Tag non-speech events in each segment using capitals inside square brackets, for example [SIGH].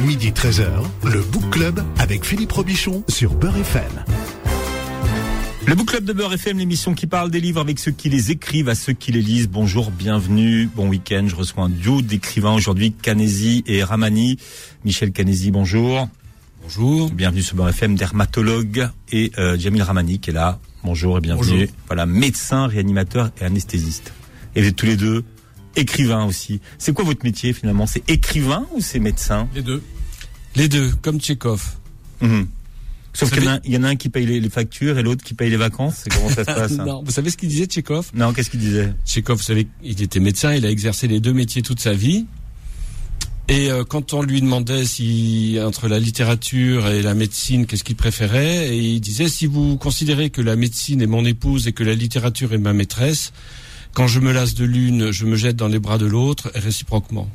Midi 13h, le Book Club avec Philippe Robichon sur Beurre FM. Le Book Club de Beurre FM, l'émission qui parle des livres avec ceux qui les écrivent, à ceux qui les lisent. Bonjour, bienvenue, bon week-end. Je reçois un duo d'écrivains aujourd'hui, Canesi et Ramani. Michel Canesi, bonjour. Bonjour. Bienvenue sur Beurre FM, dermatologue et euh, Jamil Ramani qui est là. Bonjour et bienvenue. Bonjour. Voilà, médecin, réanimateur et anesthésiste. Et vous êtes tous les deux écrivains aussi. C'est quoi votre métier finalement? C'est écrivain ou c'est médecin? Les deux. Les deux, comme Tchekhov. Mhm. Sauf qu'il y, en a savez- un- il y en a un qui paye les, les factures et l'autre qui paye les vacances. C'est comment ça se passe [LAUGHS] hein? Non, vous savez ce qu'il disait Tchekhov Non, qu'est-ce qu'il disait? Tchekhov, vous savez, il était médecin, il a exercé les deux métiers toute sa vie. Et euh, quand on lui demandait si entre la littérature et la médecine, qu'est-ce qu'il préférait, et il disait si vous considérez que la médecine est mon épouse et que la littérature est ma maîtresse, quand je me lasse de l'une, je me jette dans les bras de l'autre, et réciproquement.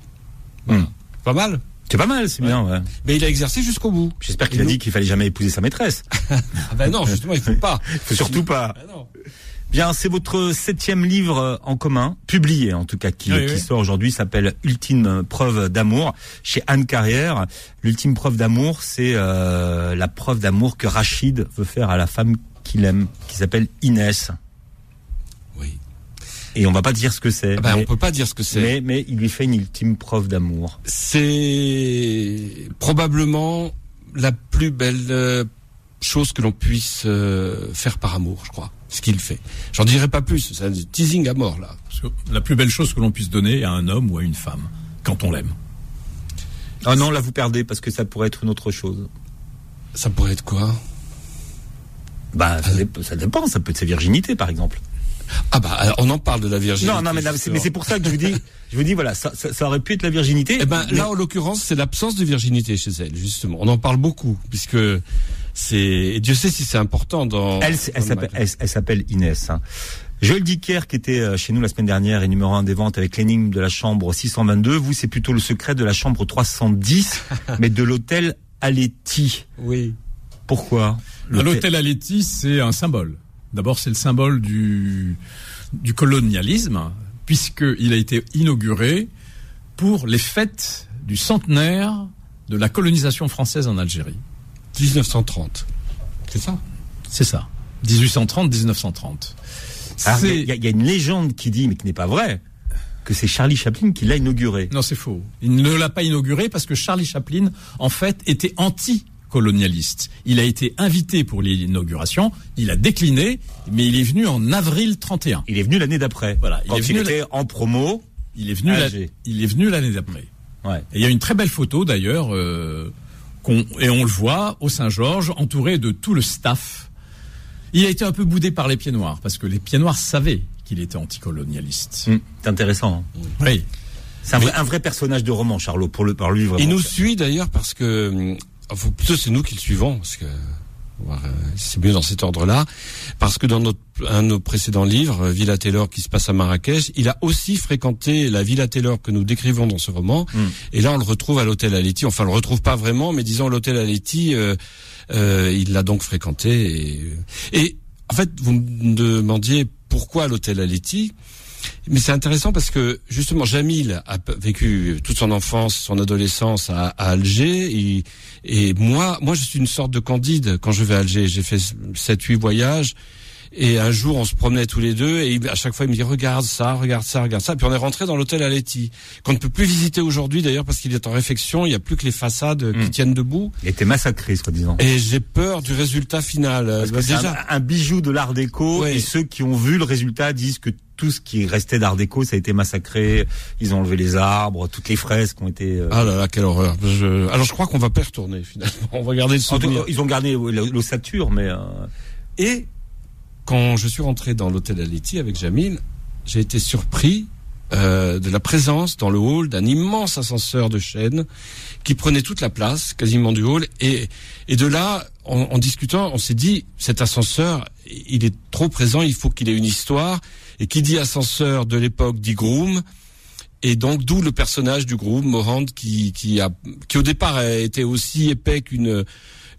Voilà. Hmm. Pas mal. C'est pas mal, c'est bien. Ouais. Mais il a exercé jusqu'au bout. J'espère qu'il a nous- dit qu'il fallait jamais épouser sa maîtresse. [LAUGHS] Ah ben non, justement, il faut pas. [LAUGHS] Faut surtout pas. Ah non. Bien, c'est votre septième livre en commun, publié en tout cas, qui, Oui, qui oui. sort aujourd'hui, s'appelle Ultime preuve d'amour chez Anne Carrière. L'ultime preuve d'amour, c'est euh, la preuve d'amour que Rachid veut faire à la femme qu'il aime, qui s'appelle Inès. Et on va pas dire ce que c'est, Ah ben, mais, on peut pas dire ce que c'est. mais, mais il lui fait une ultime preuve d'amour. C'est probablement la plus belle euh, chose que l'on puisse euh, faire par amour, je crois. Ce qu'il fait. J'en dirai pas plus. C'est un teasing à mort là. La plus belle chose que l'on puisse donner à un homme ou à une femme, quand on l'aime. Ah non, là vous perdez parce que ça pourrait être une autre chose. Ça pourrait être quoi? Bah, ça dépend, ça peut être sa virginité par exemple. Ah bah alors, on en parle de la virginité. Non, non, mais, mais c'est pour ça que je vous dis, je vous dis voilà, ça, ça, ça aurait pu être la virginité. Eh ben mais- là, en l'occurrence, c'est l'absence de virginité chez elle, justement. On en parle beaucoup, puisque c'est. et Dieu sait si c'est important dans. Elle, elle s'appelle, Inès. hein. Joël Dicker, qui était euh, chez nous la semaine dernière, est numéro un des ventes avec l'énigme de la chambre 622. Vous, c'est plutôt le secret de la chambre 310, [LAUGHS] mais de l'hôtel Aletti. Oui. Pourquoi? L'hôtel Aletti, c'est un symbole. D'abord, c'est le symbole du, du colonialisme, puisqu'il a été inauguré pour les fêtes du centenaire de la colonisation française en Algérie. 1930. C'est ça? C'est ça. 1830-1930. Alors, Il C'est- y, a- il y a une légende qui dit, mais qui n'est pas vraie, que c'est Charlie Chaplin qui l'a inauguré. Non, c'est faux. Il ne l'a pas inauguré parce que Charlie Chaplin, en fait, était anti-colonialiste. Il a été invité pour l'inauguration, il a décliné, mais il est venu en avril 31. Il est venu l'année d'après. Voilà, il quand est il venu était en promo. Il est venu, la- il est venu l'année d'après. Ouais. Et il y a une très belle photo d'ailleurs, euh, qu'on- et on le voit au Saint-Georges, entouré de tout le staff. Il a été un peu boudé par les pieds noirs, parce que les pieds noirs savaient qu'il était anticolonialiste. Hum, c'est intéressant. hein. Oui. C'est un, vrai- un vrai personnage de roman, Charlot, pour le, par lui vraiment. Il nous suit d'ailleurs parce que, hum, enfin, plutôt c'est nous qui le suivons, parce que euh, c'est mieux dans cet ordre-là, parce que dans notre, un de nos précédents livres, euh, Villa Taylor qui se passe à Marrakech, il a aussi fréquenté la Villa Taylor que nous décrivons dans ce roman, Mm. et là on le retrouve à l'hôtel Aletti, enfin on le retrouve pas vraiment, mais disons l'hôtel Aletti, euh, euh, il l'a donc fréquenté, et, et en fait vous me demandiez pourquoi l'hôtel Aletti, mais c'est intéressant parce que justement Jamil a vécu toute son enfance, son adolescence à, à Alger et, et moi, moi je suis une sorte de candide quand je vais à Alger. J'ai fait 7 huit voyages et un jour on se promenait tous les deux et à chaque fois il me dit regarde ça, regarde ça, regarde ça. Puis on est rentré dans l'hôtel Aletti qu'on ne peut plus visiter aujourd'hui d'ailleurs parce qu'il est en réfection. Il n'y a plus que les façades qui Mm. tiennent debout Il était massacré, soi-disant. et j'ai peur du résultat final. Euh, Parce que bah, c'est déjà, un, un bijou de l'art déco Ouais. et ceux qui ont vu le résultat disent que tout ce qui restait d'art déco, ça a été massacré. Ils ont enlevé les arbres, toutes les fresques ont été. euh, ah là là quelle horreur. Je- Alors je crois qu'on va pas retourner finalement. [LAUGHS] On va garder le souvenir. ils ont gardé l'ossature, mais euh, Et quand je suis rentré dans l'hôtel Aletti avec Jamil, j'ai été surpris euh, de la présence dans le hall d'un immense ascenseur de chaîne qui prenait toute la place, quasiment du hall. Et, et de là, en, en discutant, on s'est dit, cet ascenseur, il est trop présent, il faut qu'il ait une histoire. Et qui dit ascenseur de l'époque dit groom. Et donc d'où le personnage du groom, Morand, qui, qui, a, qui au départ été aussi épais qu'une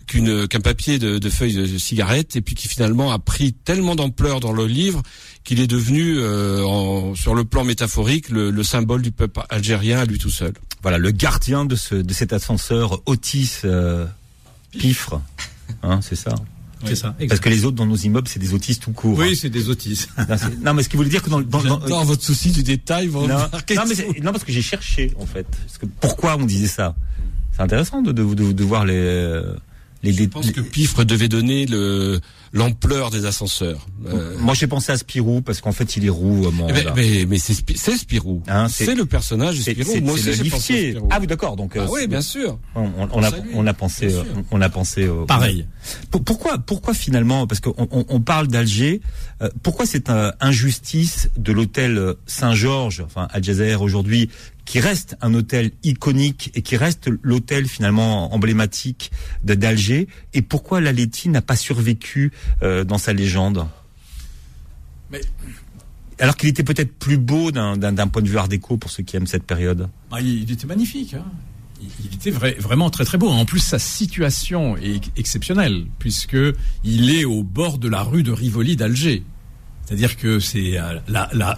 qu'une qu'un papier de, de feuilles de cigarette et puis qui finalement a pris tellement d'ampleur dans le livre qu'il est devenu euh, en- sur le plan métaphorique le, le symbole du peuple algérien à lui tout seul. voilà, le gardien de ce de cet ascenseur Otis euh, Pifre, hein, c'est ça. C'est ça. Parce que les autres dans nos immeubles, c'est des autistes tout court. Oui, c'est des autistes. [LAUGHS] Non, mais ce qui voulait dire que dans, dans, dans- Dans votre souci du détail, vous non, mais non, parce que j'ai cherché en fait. Parce que pourquoi on disait ça? C'est intéressant de, de, de, de voir les les. Je pense que Pifre devait donner le l'ampleur des ascenseurs. Euh, Moi, j'ai pensé à Spirou parce qu'en fait, il est roux. euh, mon- eh ben, là. mais mais c'est Spi- c'est Spirou. Hein, c'est- c'est le personnage de C'est Spirou. c'est- Moi c'est aussi, le j'ai pensé à liftier. Spirou. Ah oui, d'accord. Donc, euh, Ah oui, bien sûr. on, on- on a, on a pensé, euh, on a pensé. euh, Pareil. Pour- Pourquoi, pourquoi finalement Parce qu'on on, on parle d'Alger. euh, pourquoi cette euh, injustice de l'hôtel Saint-Georges, enfin Al Jazeera aujourd'hui, qui reste un hôtel iconique et qui reste l'hôtel finalement emblématique de- d'Alger, et pourquoi l'Aleti n'a pas survécu euh, dans sa légende Mais- alors qu'il était peut-être plus beau d'un point de vue art déco pour ceux qui aiment cette période. Ah, il, était magnifique. Hein. Il, il était vrai- vraiment très très beau. En plus, sa situation est exceptionnelle puisque il est au bord de la rue de Rivoli d'Alger. C'est-à-dire que c'est euh,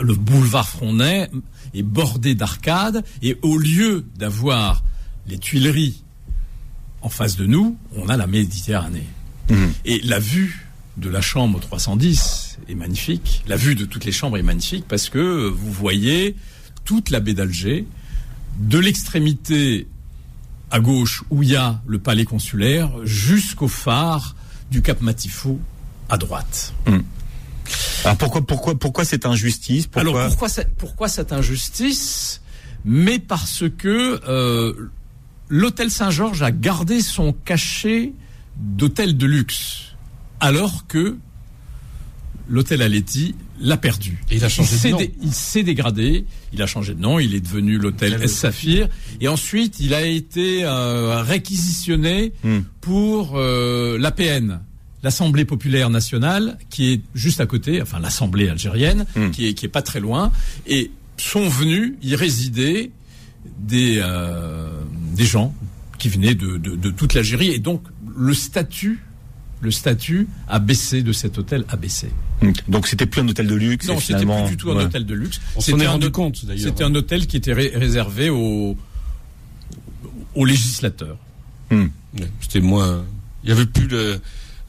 le boulevard Frontenay est bordé d'arcades et au lieu d'avoir les Tuileries en face de nous, on a la Méditerranée. Mhm. Et la vue de la chambre 310 est magnifique. La vue de toutes les chambres est magnifique parce que vous voyez toute la baie d'Alger, de l'extrémité à gauche où il y a le palais consulaire jusqu'au phare du Cap Matifou à droite. Alors pourquoi, pourquoi, pourquoi cette injustice? Pourquoi... Alors pourquoi, cette- pourquoi cette injustice? Mais parce que euh, l'hôtel Saint-Georges a gardé son cachet d'hôtel de luxe, alors que l'hôtel Aletti l'a perdu. Et il a changé de s'est nom. dé- il s'est dégradé, il a changé de nom, il est devenu l'hôtel Saphir, et ensuite il a été euh, réquisitionné Hmm. pour euh, l'APN, l'Assemblée populaire nationale, qui est juste à côté, enfin l'Assemblée algérienne, Hmm. qui est qui est pas très loin, et sont venus y résider des euh, des gens qui venaient de, de, de toute l'Algérie, et donc le statut le statut a baissé de cet hôtel a baissé. Donc c'était plus un hôtel de luxe. Non, c'était finalement, plus du tout un ouais. hôtel de luxe. On s'en C'était est un rendu hôtel- compte d'ailleurs. C'était un hôtel qui était ré- réservé aux, aux législateurs. Ouais, C'était moins. Il y avait plus de,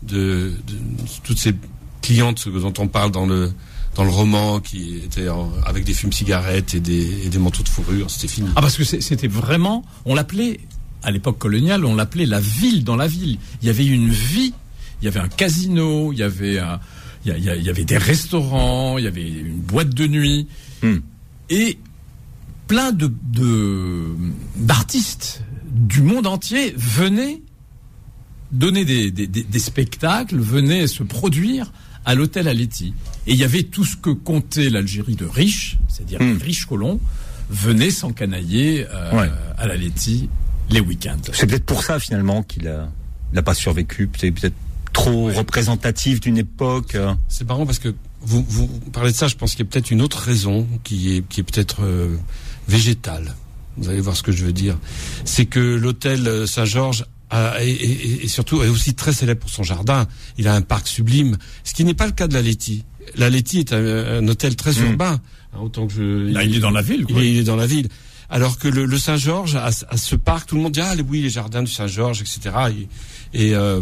de, de- toutes ces clientes dont on parle dans le dans le roman qui étaient en- avec des fumes cigarettes et des, et des manteaux de fourrure. C'était fini. Ah, parce que c'était vraiment, on l'appelait, à l'époque coloniale, on l'appelait la ville dans la ville. Il y avait une vie, il y avait un casino, il y avait, un- il y, avait des restaurants, il y avait une boîte de nuit. Hmm. Et plein de d'artistes du monde entier venaient donner des, des, des- des spectacles, venaient se produire à l'hôtel Aletti. Et il y avait tout ce que comptait l'Algérie de riches, c'est-à-dire Hmm. les riches colons, venaient s'encanailler euh, Ouais. à l'Aletti les week-ends. C'est peut-être pour ça finalement qu'il a, il a pas survécu. C'est peut-être trop représentatif d'une époque. euh. C'est marrant parce que vous, vous parlez de ça, je pense qu'il y a peut-être une autre raison qui est, qui est peut-être euh, végétale. Vous allez voir ce que je veux dire. C'est que l'hôtel euh, Saint-Georges a- est, est- est surtout est aussi très célèbre pour son jardin. Il a un parc sublime, ce qui n'est pas le cas de la Letty. La Letty est un, un hôtel très Mm. urbain. hein, autant que je, Là, il est dans la ville. il quoi. est, il est dans la ville. Alors que le, le Saint-Georges a, a ce parc, tout le monde dit ah oui les jardins du Saint-Georges, etc. Et, et, euh,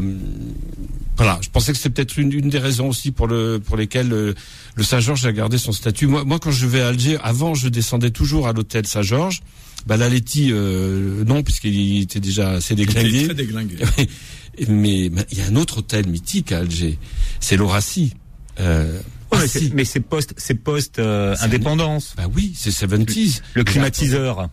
voilà, je pensais que c'était peut-être une, une des raisons aussi pour le pour lesquelles le, le Saint-Georges a gardé son statut. Moi, moi, quand je vais à Alger, avant, je descendais toujours à l'hôtel Saint-Georges. Bah, la Letty, euh, non, puisqu'il était déjà assez Il était déglingué. très déglingué. [LAUGHS] mais il y a un autre hôtel mythique à Alger, c'est l'Horacie. Euh, Ouais, mais c'est- post, c'est post euh, indépendance. Bah oui, c'est 70s. Le climatiseur.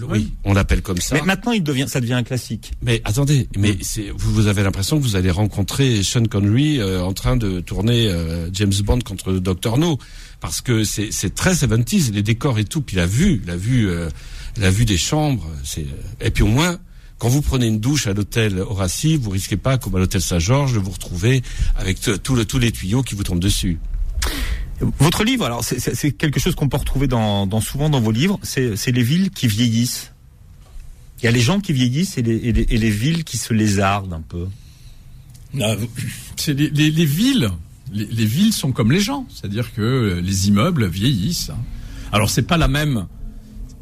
Oui, on l'appelle comme ça. Mais maintenant, il devient, ça devient un classique. Mais attendez, mais c'est vous, vous avez l'impression que vous allez rencontrer Sean Connery euh, en train de tourner euh, James Bond contre Dr No parce que c'est c'est très 70s les décors et tout puis la vue, la vue euh, la vue des chambres, c'est et puis au moins quand vous prenez une douche à l'hôtel Horacie, vous risquez pas comme à l'hôtel Saint-Georges de vous retrouver avec tout le, tous les tuyaux qui vous tombent dessus. Votre livre, alors c'est- quelque chose qu'on peut retrouver dans, dans souvent dans vos livres. C'est les villes qui vieillissent. Il y a les gens qui vieillissent et les, et les, et les villes qui se lézardent un peu. Ah, c'est les, les- les villes. Les, les villes sont comme les gens, c'est-à-dire que les immeubles vieillissent. hein. Alors c'est pas la même,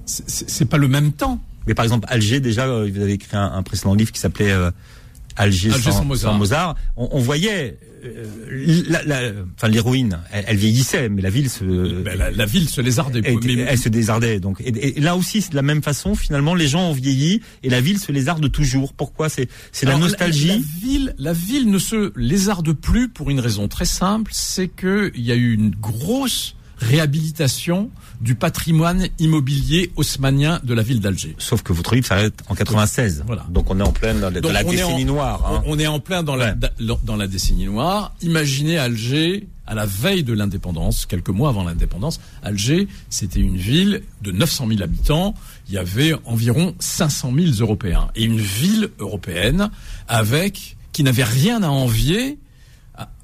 c'est- pas le même temps. Mais par exemple, Alger, déjà, euh, vous avez écrit un, un précédent livre qui s'appelait euh, Alger, Alger sans, sans Mozart. sans Mozart. On, on voyait, euh, la- la- enfin l'héroïne, elle, elle vieillissait, mais la ville se, Ben, la, la ville se lézardait. elle, Mais- elle se désardait. Donc, et, et là aussi, c'est de la même façon. Finalement, les gens ont vieilli et la ville se lézarde toujours. Pourquoi? C'est c'est la nostalgie. La, ville, la ville ne se lézarde plus pour une raison très simple, c'est que il y a eu une grosse réhabilitation du patrimoine immobilier haussmanien de la ville d'Alger. Sauf que votre livre s'arrête en 96. Voilà. Donc on est en pleine dans, la décennie en- noire. hein. On on est en plein dans la, Ouais. dans la décennie noire. Imaginez Alger à la veille de l'indépendance, quelques mois avant l'indépendance. Alger, c'était une ville de 900 000 habitants. Il y avait environ 500 000 Européens et une ville européenne avec qui n'avait rien à envier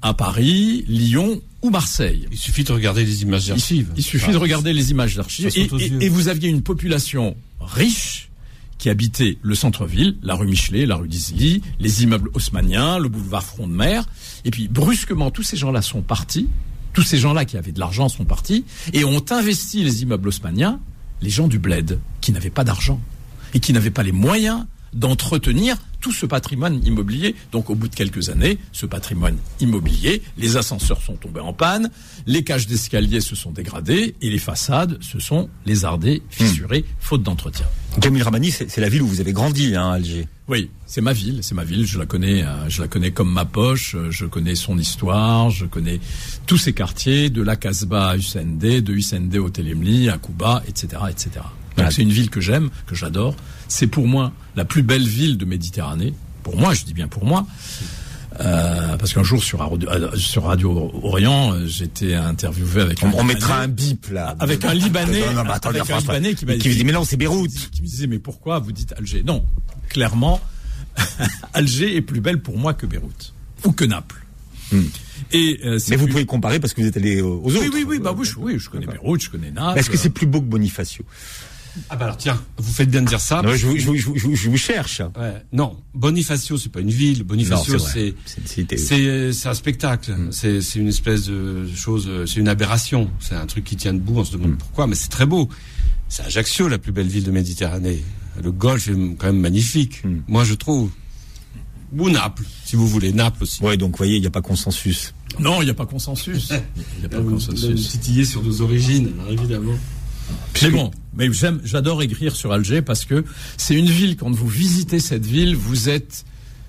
à Paris, Lyon ou Marseille. Il suffit de regarder les images d'archives. Il suffit de regarder les images d'archives. Et, et- vous aviez une population riche qui habitait le centre-ville, la rue Michelet, la rue d'Isilly, les immeubles haussmanniens, le boulevard Front de Mer. Et puis, brusquement, tous ces gens-là sont partis. Tous ces gens-là qui avaient de l'argent sont partis et ont investi les immeubles haussmanniens, les gens du bled, qui n'avaient pas d'argent et qui n'avaient pas les moyens d'entretenir tout ce patrimoine immobilier. Donc au bout de quelques années, ce patrimoine immobilier, les ascenseurs sont tombés en panne, les cages d'escalier se sont dégradées et les façades se sont lézardées, fissurées, faute d'entretien. Jamil Ramani, c'est la ville où vous avez grandi, hein, Alger. Oui, c'est ma ville, c'est ma ville. Je la connais, euh, je la connais comme ma poche. euh, Je connais son histoire, je connais tous ses quartiers, de la Casbah à Hussein D, de Hussein D au Telemli, à Kouba, etc., etc. Donc Voilà. c'est une ville que j'aime, que j'adore. C'est pour moi la plus belle ville de Méditerranée. Pour moi, je dis bien pour moi. Euh, parce qu'un jour sur Radio, euh, sur Radio Orient, euh, j'étais interviewé avec On, un on mettra un bip là. avec un Libanais, Non, non, mais attendez, avec un François. Libanais qui me dit mais non, c'est Beyrouth. qui me disait mais pourquoi vous dites Alger? Non, clairement, [LAUGHS] Alger est plus belle pour moi que Beyrouth ou que Naples. Et euh, Hmm. Mais vous plus- pouvez comparer parce que vous êtes allé aux autres. oui oui oui bah oui je, oui, je connais Beyrouth, je connais Naples. Est-ce que c'est plus beau que Bonifacio? Ah bah alors tiens, vous faites bien de dire ça. Non, je, vous- je, vous- je, vous- je vous- je vous cherche. Ouais. Non, Bonifacio, c'est pas une ville. Bonifacio, c'est vrai. c'est un spectacle. C'est c'est une espèce de chose. euh, C'est une aberration. C'est un truc qui tient debout. On se demande pourquoi, mais c'est très beau. C'est Ajaccio, la plus belle ville de Méditerranée. Le golfe est quand même magnifique. Mm. Moi, je trouve. Ou Naples, si vous voulez. Naples aussi. Ouais, donc vous voyez, il n'y a pas consensus. Non, il n'y a pas consensus. [LAUGHS] Il n'y a pas Vous- consensus. vous titiller sur nos origines, alors évidemment. C'est bon. Mais j'aime, j'adore écrire sur Alger parce que c'est une ville, quand vous visitez cette ville, vous êtes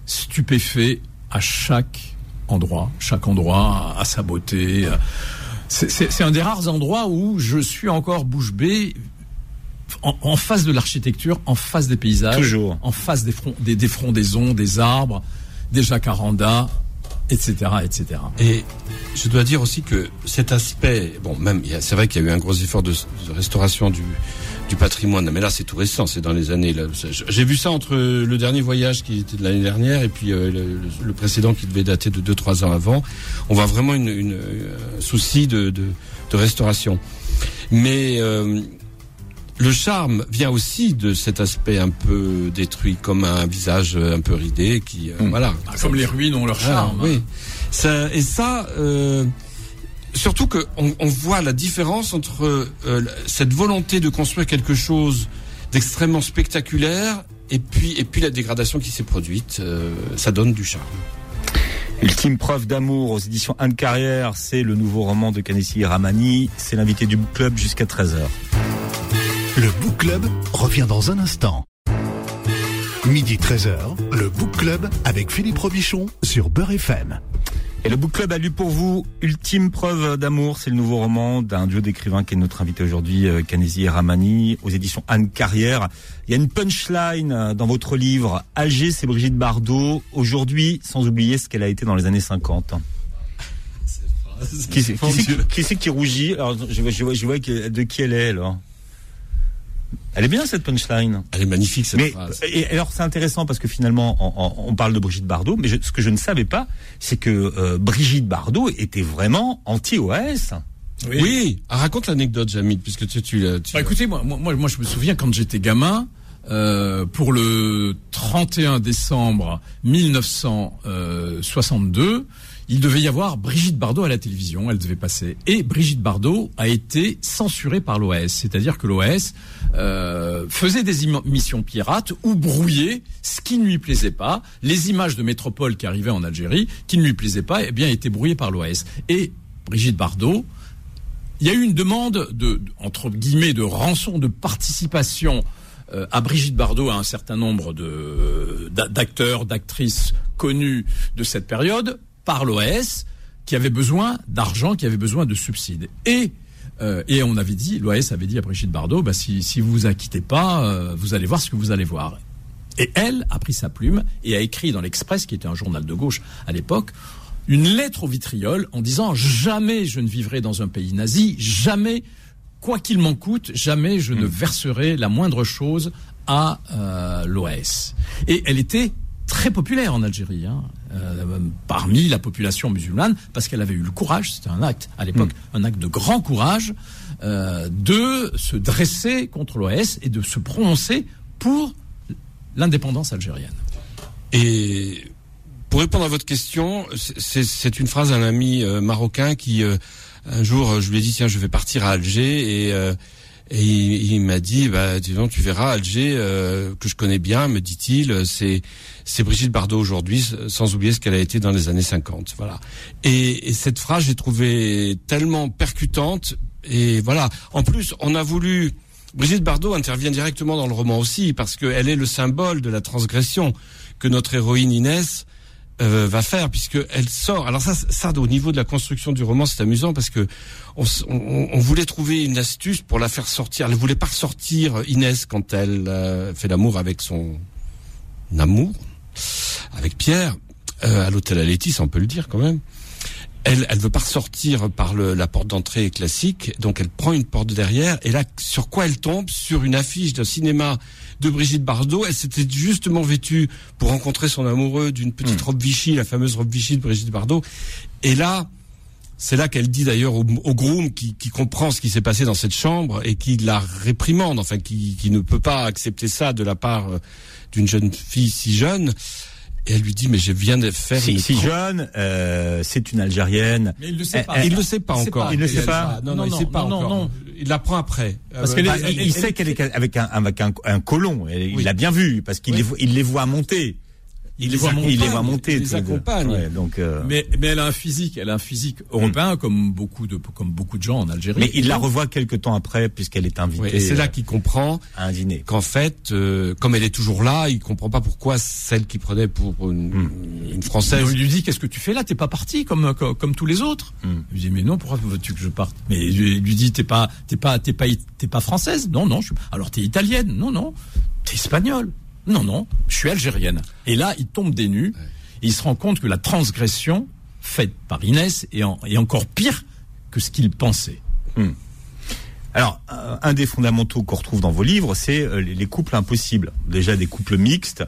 stupéfait à chaque endroit. Chaque endroit a sa beauté. C'est, un des rares endroits où je suis encore bouche bée en, en face de l'architecture, en face des paysages. Toujours. En face des, fronts, des, des frondaisons, des arbres, des jacarandas, etc., etc. Et je dois dire aussi que cet aspect, bon, même, c'est vrai qu'il y a eu un gros effort de, de restauration du, du patrimoine, mais là, c'est tout récent, c'est dans les années. J'ai vu ça entre le dernier voyage qui était de l'année dernière et puis euh, le, le précédent qui devait dater de 2-3 ans avant. On voit vraiment une, une, euh, souci de, de, de restauration. Mais euh, le charme vient aussi de cet aspect un peu détruit, comme un visage un peu ridé qui, euh, voilà. Ah, Comme les ruines ont leur Ah, charme. oui. Ça, et ça, euh, surtout que on, on voit la différence entre euh, cette volonté de construire quelque chose d'extrêmement spectaculaire et puis et puis la dégradation qui s'est produite. euh, ça donne du charme. Ultime preuve d'amour aux éditions Anne Carrière, c'est le nouveau roman de Kanessi Ramani. C'est l'invité du book club jusqu'à 13h. Le Book Club revient dans un instant. Midi 13h, le Book Club avec Philippe Robichon sur Beurre FM. Et le book club a lu pour vous Ultime preuve d'amour, c'est le nouveau roman d'un duo d'écrivains qui est notre invité aujourd'hui, euh, Kanezi et Ramani, aux éditions Anne Carrière. Il y a une punchline euh, dans votre livre. Alger, c'est Brigitte Bardot. Aujourd'hui, sans oublier ce qu'elle a été dans les années 50. Qui c'est qui, c'est- qui c'est qui rougit? Alors, je vois, je vois, je vois que- de qui elle est alors. Elle est bien cette punchline. Elle est magnifique cette Mais phrase. et alors c'est intéressant parce que finalement on, on- on parle de Brigitte Bardot, mais je- ce que je ne savais pas, c'est que euh, Brigitte Bardot était vraiment anti-OAS. Oui, Ah, raconte l'anecdote, Jamil, puisque tu, tu, l'as- tu Bah, écoutez, moi, moi, moi, moi, je me souviens quand j'étais gamin, euh, pour le 31 décembre 1962, il devait y avoir Brigitte Bardot à la télévision, elle devait passer. Et Brigitte Bardot a été censurée par l'OAS, c'est-à-dire que l'OAS euh, faisait des émissions pirates ou brouillait ce qui ne lui plaisait pas. Les images de métropole qui arrivaient en Algérie, qui ne lui plaisaient pas, eh bien, étaient brouillées par l'OAS. Et Brigitte Bardot, il y a eu une demande de, entre guillemets, de rançon de participation euh, à Brigitte Bardot à un certain nombre d'acteurs, d'actrices connus de cette période par l'OAS qui avait besoin d'argent, qui avait besoin de subsides. Et euh, et on avait dit, l'OAS avait dit à Brigitte Bardot, bah, si, si vous vous inquiétez pas, euh, vous allez voir ce que vous allez voir. Et elle a pris sa plume et a écrit dans l'Express, qui était un journal de gauche à l'époque, une lettre au vitriol en disant jamais je ne vivrai dans un pays nazi, jamais, quoi qu'il m'en coûte, jamais je ne hmm. verserai la moindre chose à euh, l'OAS. Et elle était très populaire en Algérie, hein, euh, parmi la population musulmane, parce qu'elle avait eu le courage, c'était un acte à l'époque, hmm. un acte de grand courage, euh, de se dresser contre l'OAS et de se prononcer pour l'indépendance algérienne. Et pour répondre à votre question, c'est une phrase d'un ami euh, marocain qui, un jour, je lui ai dit, tiens, je vais partir à Alger et et il, m'a dit, bah, disons, tu verras, Alger, euh, que je connais bien, me dit-il, c'est c'est Brigitte Bardot aujourd'hui, sans oublier ce qu'elle a été dans les années 50. Voilà. Et, et cette phrase, j'ai trouvé tellement percutante. Et voilà. En plus, on a voulu. Brigitte Bardot intervient directement dans le roman aussi, parce qu'elle est le symbole de la transgression que notre héroïne Inès euh, va faire puisque elle sort. Alors ça, ça au niveau de la construction du roman, c'est amusant parce que on, on, voulait trouver une astuce pour la faire sortir. Elle voulait pas ressortir Inès quand elle euh, fait l'amour avec son amour, avec Pierre, euh, à l'hôtel Alétis, on peut le dire quand même. Elle, elle veut pas ressortir par le, la porte d'entrée classique, donc elle prend une porte derrière. Et là, sur quoi elle tombe? Sur une affiche d'un cinéma de Brigitte Bardot. Elle s'était justement vêtue pour rencontrer son amoureux d'une petite hmm. robe Vichy, la fameuse robe Vichy de Brigitte Bardot. Et là, c'est là qu'elle dit d'ailleurs au, groom qui, comprend ce qui s'est passé dans cette chambre et qui la réprimande, enfin qui, qui ne peut pas accepter ça de la part euh, d'une jeune fille si jeune. Et elle lui dit, mais je viens de faire si, Si jeune, euh, c'est une Algérienne. Mais il le sait pas. il le sait pas encore. Il le sait pas. Non, non, il sait pas encore. Il l'apprend après. Parce qu'il bah, il, sait qu'elle est avec un, avec un, un colon. Il l'a bien vu parce qu'il les, il les voit monter. Il les, voit monter, il les voit monter, il les accompagne. Ouais, donc euh... mais, mais elle a un physique, elle a un physique européen comme beaucoup de comme beaucoup de gens en Algérie. Mais il la revoit quelques temps après puisqu'elle est invitée. et c'est là qu'il comprend à un dîner qu'en fait, euh, comme elle est toujours là, il comprend pas pourquoi celle qui prenait pour une, hmm. une française. il lui dit qu'est-ce que tu fais là? T'es pas parti comme, comme, comme tous les autres. Hmm. Il lui dit mais non, pourquoi veux-tu que je parte? Mais il lui dit t'es pas t'es pas t'es pas t'es pas française? Non non. Je... Alors t'es italienne? Non non. T'es espagnole non, non, je suis algérienne. Et là, il tombe des nues. Et il se rend compte que la transgression faite par Inès est, encore pire que ce qu'il pensait. Hmm. Alors, un des fondamentaux qu'on retrouve dans vos livres, c'est euh, les couples impossibles. Déjà des couples mixtes,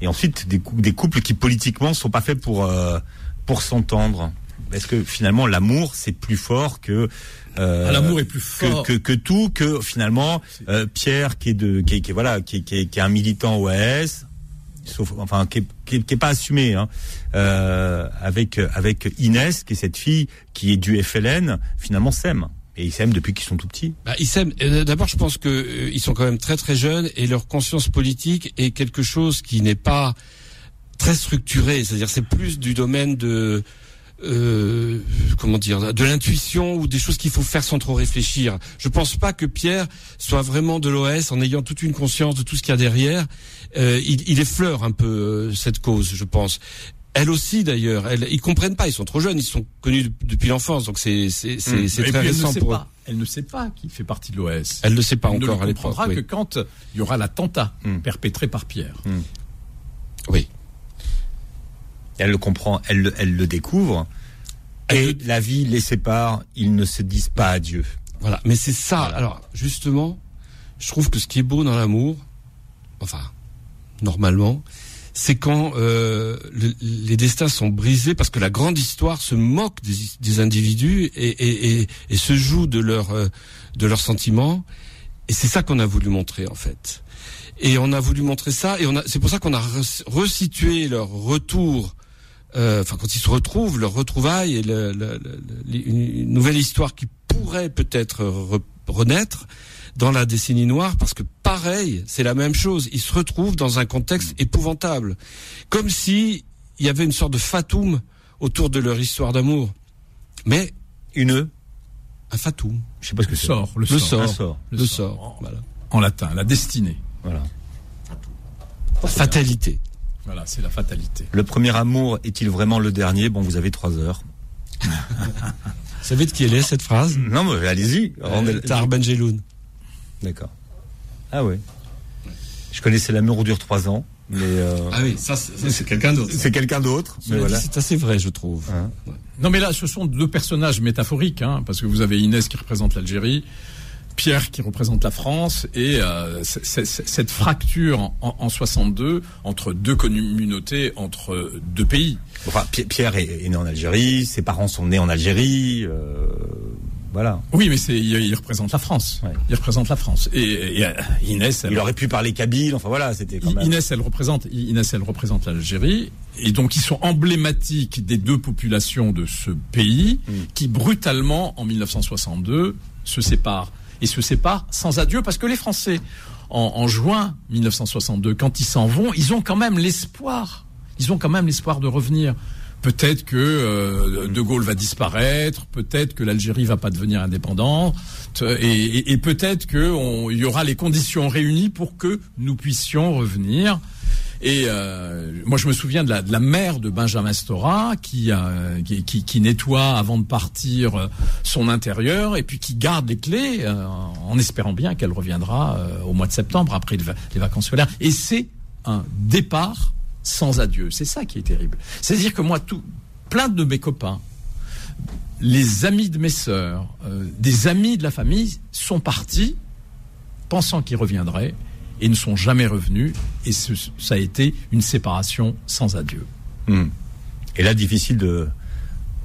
et ensuite des, des couples qui politiquement sont pas faits pour euh, pour s'entendre. Est-ce que finalement l'amour c'est plus fort que euh, ah, l'amour est plus fort que, que, tout que finalement euh, Pierre qui est de qui, qui voilà qui, qui, qui, est un militant OAS sauf enfin qui qui, est pas assumé hein, euh, avec avec Inès qui est cette fille qui est du FLN finalement s'aiment et ils s'aiment depuis qu'ils sont tout petits. Bah, ils s'aiment. D'abord, je pense que euh, ils sont quand même très très jeunes et leur conscience politique est quelque chose qui n'est pas très structuré. C'est-à-dire, c'est plus du domaine de euh, comment dire, de l'intuition ou des choses qu'il faut faire sans trop réfléchir. Je pense pas que Pierre soit vraiment de l'OS en ayant toute une conscience de tout ce qu'il y a derrière. Euh, il, il, effleure un peu euh, cette cause, je pense. Elle aussi d'ailleurs, elle, ils comprennent pas, ils sont trop jeunes, ils sont connus depuis l'enfance, donc c'est c'est c'est hmm. très récent pour pas, Elle ne sait pas qu'il fait partie de l'OS. Elle ne sait pas encore. Elle ne comprendra que quand il y aura l'attentat hmm. perpétré par Pierre. Hmm. Oui elle le comprend, elle le, elle le découvre. Et la vie les sépare, ils ne se disent pas adieu. Voilà, mais c'est ça. Alors, justement, je trouve que ce qui est beau dans l'amour, enfin, normalement, c'est quand euh, les destins sont brisés parce que la grande histoire se moque des, individus et, et, et, et, se joue de, leur, euh, de leurs sentiments. Et c'est ça qu'on a voulu montrer, en fait. Et on a voulu montrer ça, et c'est pour ça qu'on a resitué leur retour euh, enfin quand ils se retrouvent, leur retrouvaille et le, le, le, une nouvelle histoire qui pourrait peut-être renaître dans la décennie noire, parce que pareil, c'est la même chose. Ils se retrouvent dans un contexte épouvantable, comme si il y avait une sorte de fatum autour de leur histoire d'amour. Mais une un fatum. Je sais pas ce que c'est. Sort, le, le sort, sort, le, sort. Voilà. En latin, la destinée. Voilà. Fatalité. Voilà, c'est la fatalité. Le premier amour est-il vraiment le dernier? Bon, vous avez trois heures. vous [LAUGHS] savez de qui elle est cette phrase? Non, mais allez-y. Euh, Tar Benjeloun. D'accord. Ah oui. Je connaissais l'amour dure trois ans. Mais euh... Ah oui, ça, c'est quelqu'un d'autre. C'est quelqu'un d'autre. Voilà. C'est assez vrai, je trouve. Hein non, mais là, ce sont deux personnages métaphoriques, hein, parce que vous avez Inès qui représente l'Algérie, Pierre qui représente la France, et euh, cette fracture en, en, 62 entre deux communautés, entre deux pays. Enfin, Pierre est, né en Algérie, ses parents sont nés en Algérie. Euh, voilà. Oui, mais c'est il, représente la France. Il représente la France. Et, et, Inès, il aurait pu parler kabyle. Enfin voilà, c'était. Inès, elle représente Inès, elle représente l'Algérie. Et donc ils sont emblématiques des deux populations de ce pays mm. qui brutalement en 1962 se séparent et se séparent sans adieu parce que les Français en, en juin 1962 quand ils s'en vont, ils ont quand même l'espoir. Ils ont quand même l'espoir de revenir. Peut-être que euh, De Gaulle va disparaître, peut-être que l'Algérie va pas devenir indépendante, et, et, peut-être qu'il y aura les conditions réunies pour que nous puissions revenir. Et euh, moi, je me souviens de la, mère de Benjamin Stora qui, euh, nettoie avant de partir euh, son intérieur et puis qui garde les clés en espérant bien qu'elle reviendra au mois de septembre après les vacances scolaires. Et c'est un départ sans adieu. C'est ça qui est terrible. C'est-à-dire que moi, tout, plein de mes copains, les amis de mes sœurs, des amis de la famille sont partis pensant qu'ils reviendraient et ne sont jamais revenus. Et ce, ça a été une séparation sans adieu. Hmm. Et là, difficile de,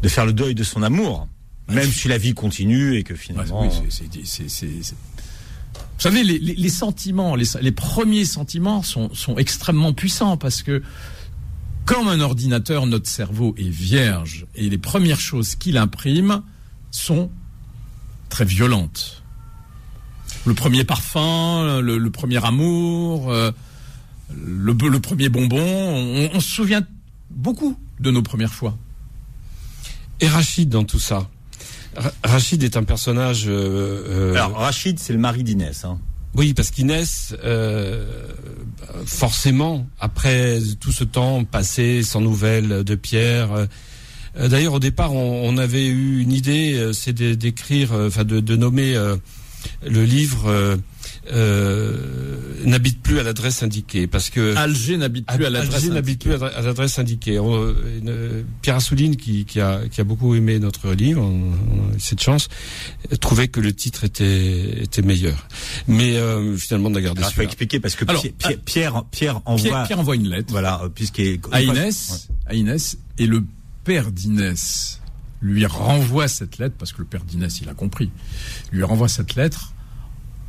de faire le deuil de son amour, même si la vie continue et que finalement. oui, c'est vous savez, les, les, les sentiments, les, les, premiers sentiments sont, sont extrêmement puissants parce que comme un ordinateur, notre cerveau est vierge et les premières choses qu'il imprime sont très violentes. Le premier parfum, le, le premier amour, euh, le, le, premier bonbon, on, on, se souvient beaucoup de nos premières fois. Et Rachid dans tout ça? Rachid est un personnage. Euh, euh, Alors Rachid, c'est le mari d'Inès. Hein. Oui, parce qu'Inès, euh, forcément, après tout ce temps passé sans nouvelles de Pierre. Euh, d'ailleurs, au départ, on, on, avait eu une idée, c'est d'écrire, enfin de, de, nommer le livre euh, n'habite plus à l'adresse indiquée parce que Alger n'habite plus à l'adresse n'habite plus à l'adresse indiquée. Euh, Pierre Assouline qui, qui, a, qui a beaucoup aimé notre livre, on, on a eu cette chance, trouvait que le titre était était meilleur. Mais euh, finalement on a gardé. Il faut expliquer parce que Alors, Pierre, Pierre, Pierre, envoie Pierre, envoie une lettre. Voilà, puisqu'il à Inès, à Inès et le père d'Inès lui renvoie cette lettre parce que le père d'Inès il a compris. Lui renvoie cette lettre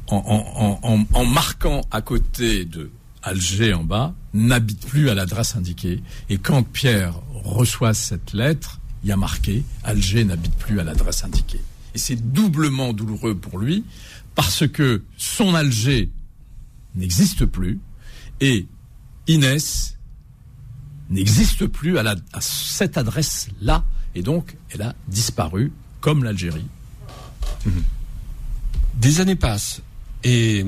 en, marquant à côté de Alger en bas, n'habite plus à l'adresse indiquée. Et quand Pierre reçoit cette lettre, il y a marqué Alger n'habite plus à l'adresse indiquée. Et c'est doublement douloureux pour lui parce que son Alger n'existe plus et Inès n'existe plus à, cette adresse-là. Et donc, elle a disparu comme l'Algérie. Des années passent. Et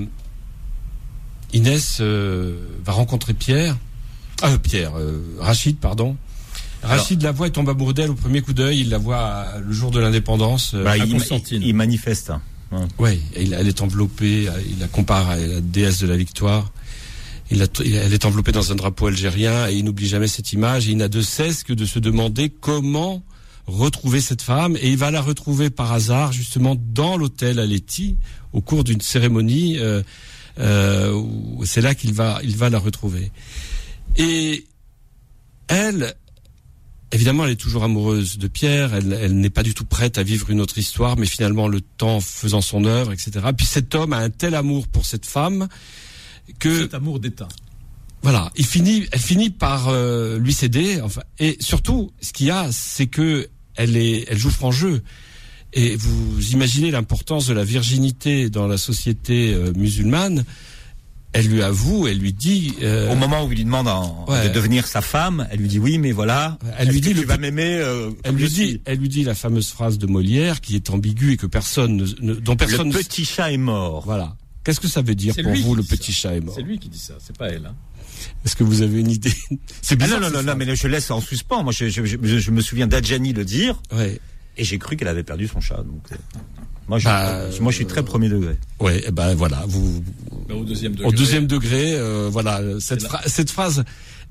Inès euh, va rencontrer Pierre, euh, Pierre, euh, Rachid, pardon. Rachid la voit et tombe amoureux d'elle au premier coup d'œil. Il la voit le jour de l'indépendance bah, à Constantine. Il, manifeste. Hein. Oui, elle est enveloppée. Il la compare à la déesse de la victoire. Il a, elle est enveloppée dans un drapeau algérien et il n'oublie jamais cette image. Et il n'a de cesse que de se demander comment retrouver cette femme et il va la retrouver par hasard justement dans l'hôtel à Letty au cours d'une cérémonie. Euh, euh, c'est là qu'il va, il va la retrouver. Et elle, évidemment, elle est toujours amoureuse de Pierre. Elle, elle n'est pas du tout prête à vivre une autre histoire, mais finalement, le temps faisant son œuvre, etc. Puis cet homme a un tel amour pour cette femme que cet amour d'État. voilà, il finit, elle finit par euh, lui céder. Enfin, et surtout, ce qu'il y a, c'est que elle est, elle joue franc jeu. Et vous imaginez l'importance de la virginité dans la société euh, musulmane. Elle lui avoue, elle lui dit. euh, Au moment où il lui demande en- Ouais. de devenir sa femme, elle lui dit oui, mais voilà. Elle lui dit que le tu vas m'aimer. euh, elle lui dit, suis elle lui dit la fameuse phrase de Molière qui est ambiguë et que personne, ne, ne- dont personne. Le ne- petit chat est mort. Voilà. Qu'est-ce que ça veut dire pour vous, le petit ça. chat est mort C'est lui qui dit ça, c'est pas elle. Hein. Est-ce que vous avez une idée [LAUGHS] C'est Ah bizarre. non, non, non, non, phrase. mais je laisse en suspens. Moi, je, je, je, je me souviens d'Adjani le dire, Ouais. et j'ai cru qu'elle avait perdu son chat. Donc, euh, moi, je, Bah, moi, je suis très premier degré. Ouais. eh ben voilà. Vous, Ben, au deuxième degré. au deuxième degré, euh, voilà, cette, phra- phrase,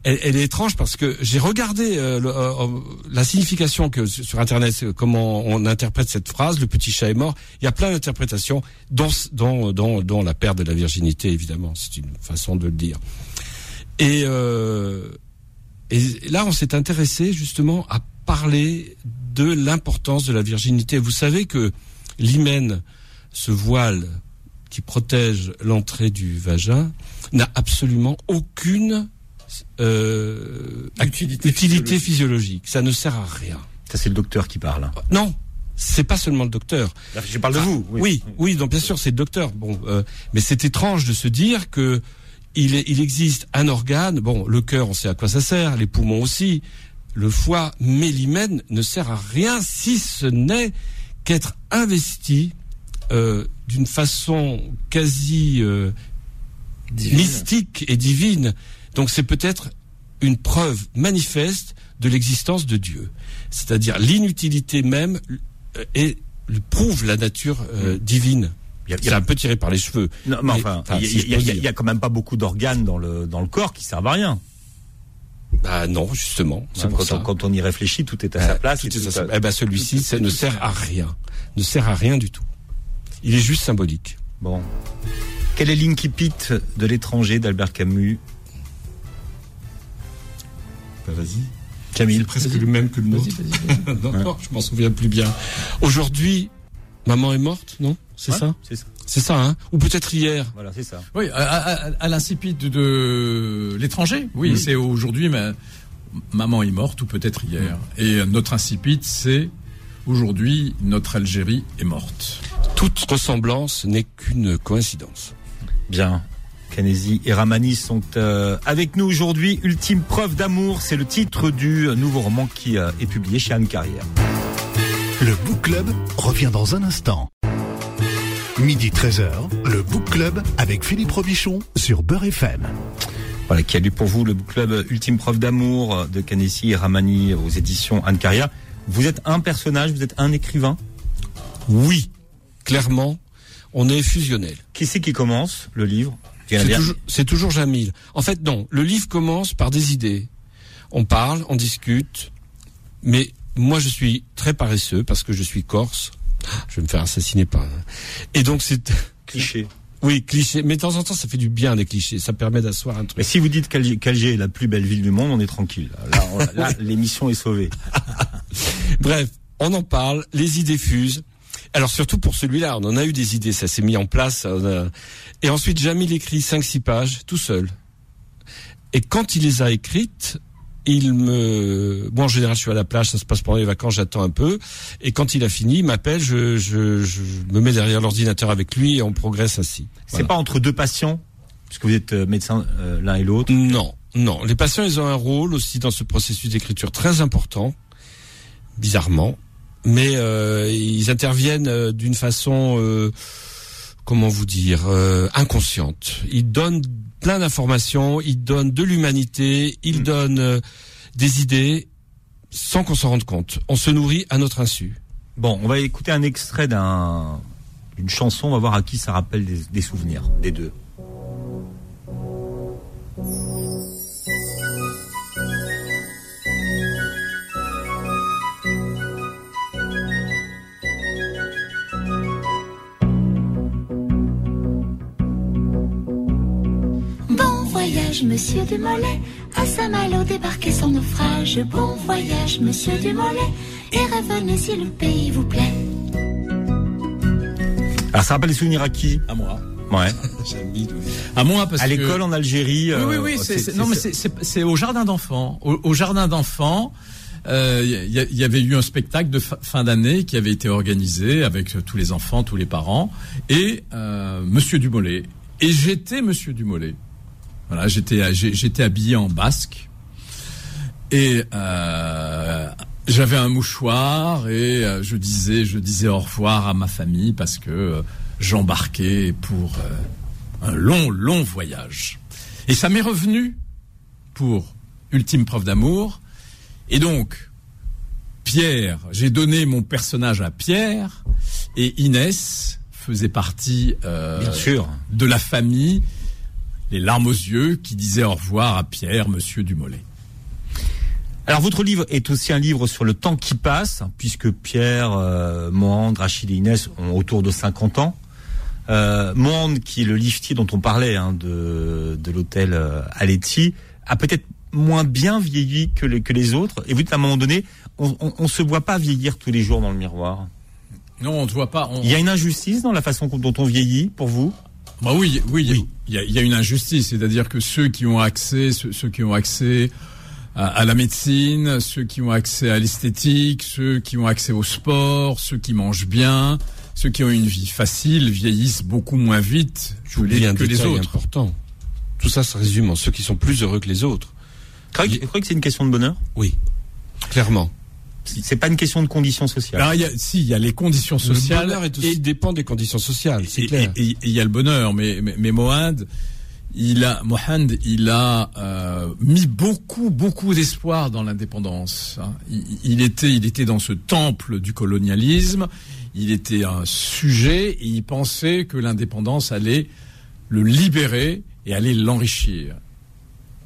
elle, elle est étrange parce que j'ai regardé euh, le- euh, euh, la signification que sur Internet, comment on interprète cette phrase, le petit chat est mort. Il y a plein d'interprétations, dont, dont, dont, dont la perte de la virginité, évidemment. C'est une façon de le dire. Et, euh, et là, on s'est intéressé justement à parler de l'importance de la virginité. Vous savez que l'hymen, ce voile qui protège l'entrée du vagin, n'a absolument aucune euh, Utilité utilité physiologique. Ça ne sert à rien. Ça, c'est le docteur qui parle. hein. Non, c'est pas seulement le docteur. Là, Je parle de vous. Ah, Oui, oui, donc bien sûr, c'est le docteur. Bon, euh, mais c'est étrange de se dire que il, est- il existe un organe. Bon, le cœur, on sait à quoi ça sert, les poumons aussi, le foie, mais l'hymen ne sert à rien si ce n'est qu'être investi euh, d'une façon quasi euh, mystique et divine. Donc c'est peut-être une preuve manifeste de l'existence de Dieu. C'est-à-dire l'inutilité même euh, et prouve la nature euh, divine. C'est un peu tiré par les cheveux. Non, mais Mais, enfin, il y, a- quand même pas beaucoup d'organes dans le dans le corps qui servent à rien. Bah non, justement. C'est Hein, pour quand, ça. on, quand on y réfléchit, tout est à sa place. tout et est tout à sa- à- Eh ben celui-ci, [LAUGHS] ça ne sert à rien. Ne sert à rien du tout. Il est juste symbolique. Bon. Quelle est l'Incipit de l'étranger d'Albert Camus? Bah, vas-y. Camille. presque le même que le nôtre. [LAUGHS] Non, non, je m'en souviens plus bien. Aujourd'hui, maman est morte, non C'est Ouais, ça C'est ça. C'est ça, hein Ou peut-être hier. Voilà, c'est ça. Oui, à, à- à- à l'incipit de, de l'étranger. Oui, c'est aujourd'hui, mais maman est morte ou peut-être hier. Et notre incipit, c'est aujourd'hui notre Algérie est morte. Toute ressemblance n'est qu'une coïncidence. Bien. Canesi et Ramani sont euh, avec nous aujourd'hui. Ultime preuve d'amour, c'est le titre du nouveau roman qui euh, est publié chez Anne Carrière. Le Book Club revient dans un instant. Midi 13h, le Book Club avec Philippe Robichon sur Beurre FM. Voilà, qui a lu pour vous le book club Ultime preuve d'amour de Canesi et Ramani aux éditions Anne Carrière. Vous êtes un personnage, vous êtes un écrivain? Oui, clairement, on est fusionnel. Qui c'est qui commence le livre? Toujours, c'est toujours Jamil. En fait, non. Le livre commence par des idées. On parle, on discute. Mais moi, je suis très paresseux parce que je suis corse. Je vais me faire assassiner par. Et donc, c'est. [LAUGHS] cliché. Oui, cliché. Mais de temps en temps, ça fait du bien, les clichés. Ça permet d'asseoir un Mais truc. si vous dites qu'Alger est la plus belle ville du monde, on est tranquille. Là, on- là, [LAUGHS] l'émission est sauvée. [LAUGHS] Bref, on en parle, les idées fusent. Alors surtout pour celui-là, on en a eu des idées, ça s'est mis en place. a- Et ensuite, Jamil écrit 5-6 pages tout seul. Et quand il les a écrites, il me... Bon, en général, je suis à la plage, ça se passe pendant les vacances, j'attends un peu. Et quand il a fini, il m'appelle, je, je, je me mets derrière l'ordinateur avec lui et on progresse ainsi. C'est Voilà. pas entre deux patients, puisque vous êtes euh, médecin euh, l'un et l'autre. Non, non. Les patients, ils ont un rôle aussi dans ce processus d'écriture très important, bizarrement, mais euh, ils interviennent euh, d'une façon, euh, comment vous dire, euh, inconsciente. Ils donnent plein d'informations, ils donnent de l'humanité, ils donnent euh, des idées sans qu'on s'en rende compte. On se nourrit à notre insu. Bon, on va écouter un extrait d'un d'une chanson, on va voir à qui ça rappelle des, des souvenirs, des deux. Voyage, monsieur Dumollet, à Saint-Malo débarquez sans naufrage. Bon voyage, monsieur Dumollet, et revenez si le pays vous plaît. Alors ça rappelle des souvenirs à qui À moi. Ouais. [LAUGHS] À moi, parce À que- l'école en Algérie. Oui, oui, euh, oui. c'est- non, mais c'est- au jardin d'enfants. Au, au jardin d'enfants, euh, il y, il y avait eu un spectacle de fin d'année qui avait été organisé avec euh, tous les enfants, tous les parents, et euh, Monsieur Dumollet. Et j'étais Monsieur Dumollet. Voilà, j'étais j'ai- j'étais habillé en basque et euh, j'avais un mouchoir et euh, je disais je disais au revoir à ma famille parce que euh, j'embarquais pour euh, un long long voyage. Et ça m'est revenu pour ultime preuve d'amour. Et donc Pierre, j'ai donné mon personnage à Pierre et Inès faisait partie euh, Bien sûr. de la famille, les larmes aux yeux, qui disait au revoir à Pierre, Monsieur Dumollet. Alors votre livre est aussi un livre sur le temps qui passe, puisque Pierre, euh, Mohand, Rachid et Inès ont autour de 50 ans. Euh, Mohand, qui est le liftier dont on parlait hein, de, de l'hôtel euh, Aletti, a peut-être moins bien vieilli que les, que les autres. Et vous dites à un moment donné, on, on, on se voit pas vieillir tous les jours dans le miroir. Non, on ne voit pas. on- Il y a une injustice dans la façon dont on vieillit pour vous? Bah oui, oui, il y a- il y, a, il y a une injustice, c'est-à-dire que ceux qui ont accès, ceux, ceux qui ont accès à, à la médecine, ceux qui ont accès à l'esthétique, ceux qui ont accès au sport, ceux qui mangent bien, ceux qui ont une vie facile vieillissent beaucoup moins vite que les, un que les détail autres. important. Tout ça se résume en ceux qui sont plus heureux que les autres. Vous croyez que c'est une question de bonheur Oui, clairement. C'est pas une question de conditions sociales. Alors, il y a, si, il y a les conditions sociales. le bonheur est aussi dépend des conditions sociales, c'est et, clair. et- et il y a le bonheur, mais, mais, mais Mohand, il a, Mohand, il a euh, mis beaucoup, beaucoup d'espoir dans l'indépendance. hein. Il, il était, il était dans ce temple du colonialisme. Il était un sujet et il pensait que l'indépendance allait le libérer et allait l'enrichir.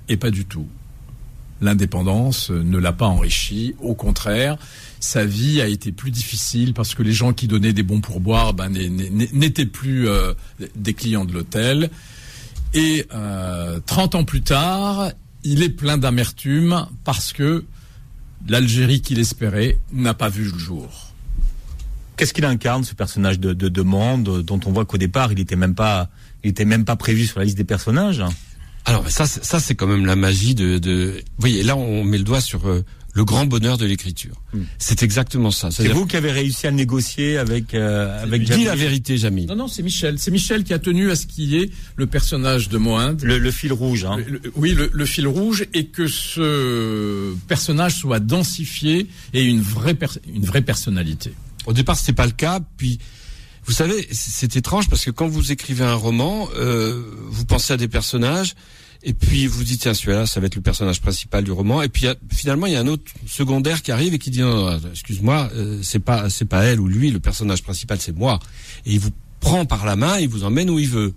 Et pas du tout. L'indépendance ne l'a pas enrichi. Au contraire, sa vie a été plus difficile parce que les gens qui donnaient des bons pourboires ben, n'étaient plus euh, des clients de l'hôtel. Et euh, 30 ans plus tard, il est plein d'amertume parce que l'Algérie qu'il espérait n'a pas vu le jour. Qu'est-ce qu'il incarne ce personnage de, de, de Mohand, dont on voit qu'au départ il était même pas, il était même pas prévu sur la liste des personnages? Alors ça, c'est- ça c'est quand même la magie de, de. Vous voyez, là on met le doigt sur euh, le grand bonheur de l'écriture. Hmm. C'est exactement ça. C'est vous qui avez réussi à négocier avec euh, avec Dis Jamil. la vérité, Jamil. Non, non, c'est Michel. C'est Michel qui a tenu à ce qu'il y ait le personnage de Mohand. le, le fil rouge. Hein. Le- le- oui, le, le fil rouge et que ce personnage soit densifié et une vraie, pers- une vraie personnalité. Au départ, c'était pas le cas. Puis, vous savez, c'est étrange parce que quand vous écrivez un roman, euh, vous pensez à des personnages. Et puis vous dites tiens celui-là ça va être le personnage principal du roman. Et puis finalement il y a un autre secondaire qui arrive et qui dit non, non, excuse-moi euh, c'est pas c'est pas elle ou lui le personnage principal c'est moi. Et il vous prend par la main il vous emmène où il veut.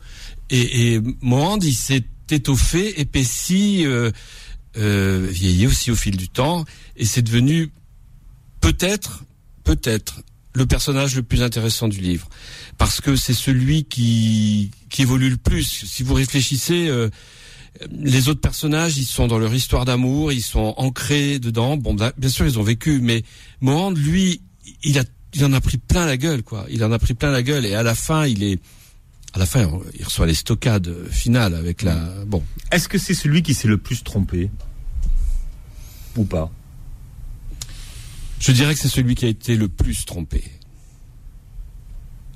Et, et Mohand il s'est étoffé épaissi euh, euh, vieilli aussi au fil du temps. Et c'est devenu peut-être peut-être le personnage le plus intéressant du livre parce que c'est celui qui qui évolue le plus si vous réfléchissez euh, les autres personnages, ils sont dans leur histoire d'amour, ils sont ancrés dedans. Bon, bien bien sûr, ils ont vécu, mais Mohand, lui, il a, il en a pris plein la gueule, quoi. Il en a pris plein la gueule, et à la fin, il est, à la fin, il reçoit les stockades finales avec la, bon. Est-ce que c'est celui qui s'est le plus trompé? Ou pas? Je dirais que c'est celui qui a été le plus trompé.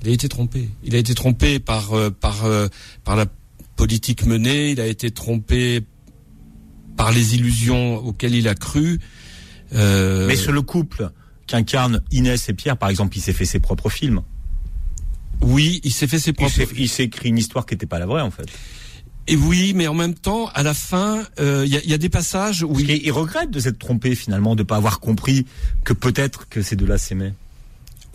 Il a été trompé. Il a été trompé par, euh, par, euh, par la politique menée. Il a été trompé par les illusions auxquelles il a cru. Euh, Mais sur le couple qu'incarnent Inès et Pierre, par exemple, il s'est fait ses propres films. Oui, il s'est fait ses propres. il s'est écrit une histoire qui n'était pas la vraie en fait. Et oui, mais en même temps, à la fin, euh, il y, a, il y a des passages où il, il regrette de s'être trompé finalement, de pas avoir compris que peut-être que ces deux-là s'aimaient.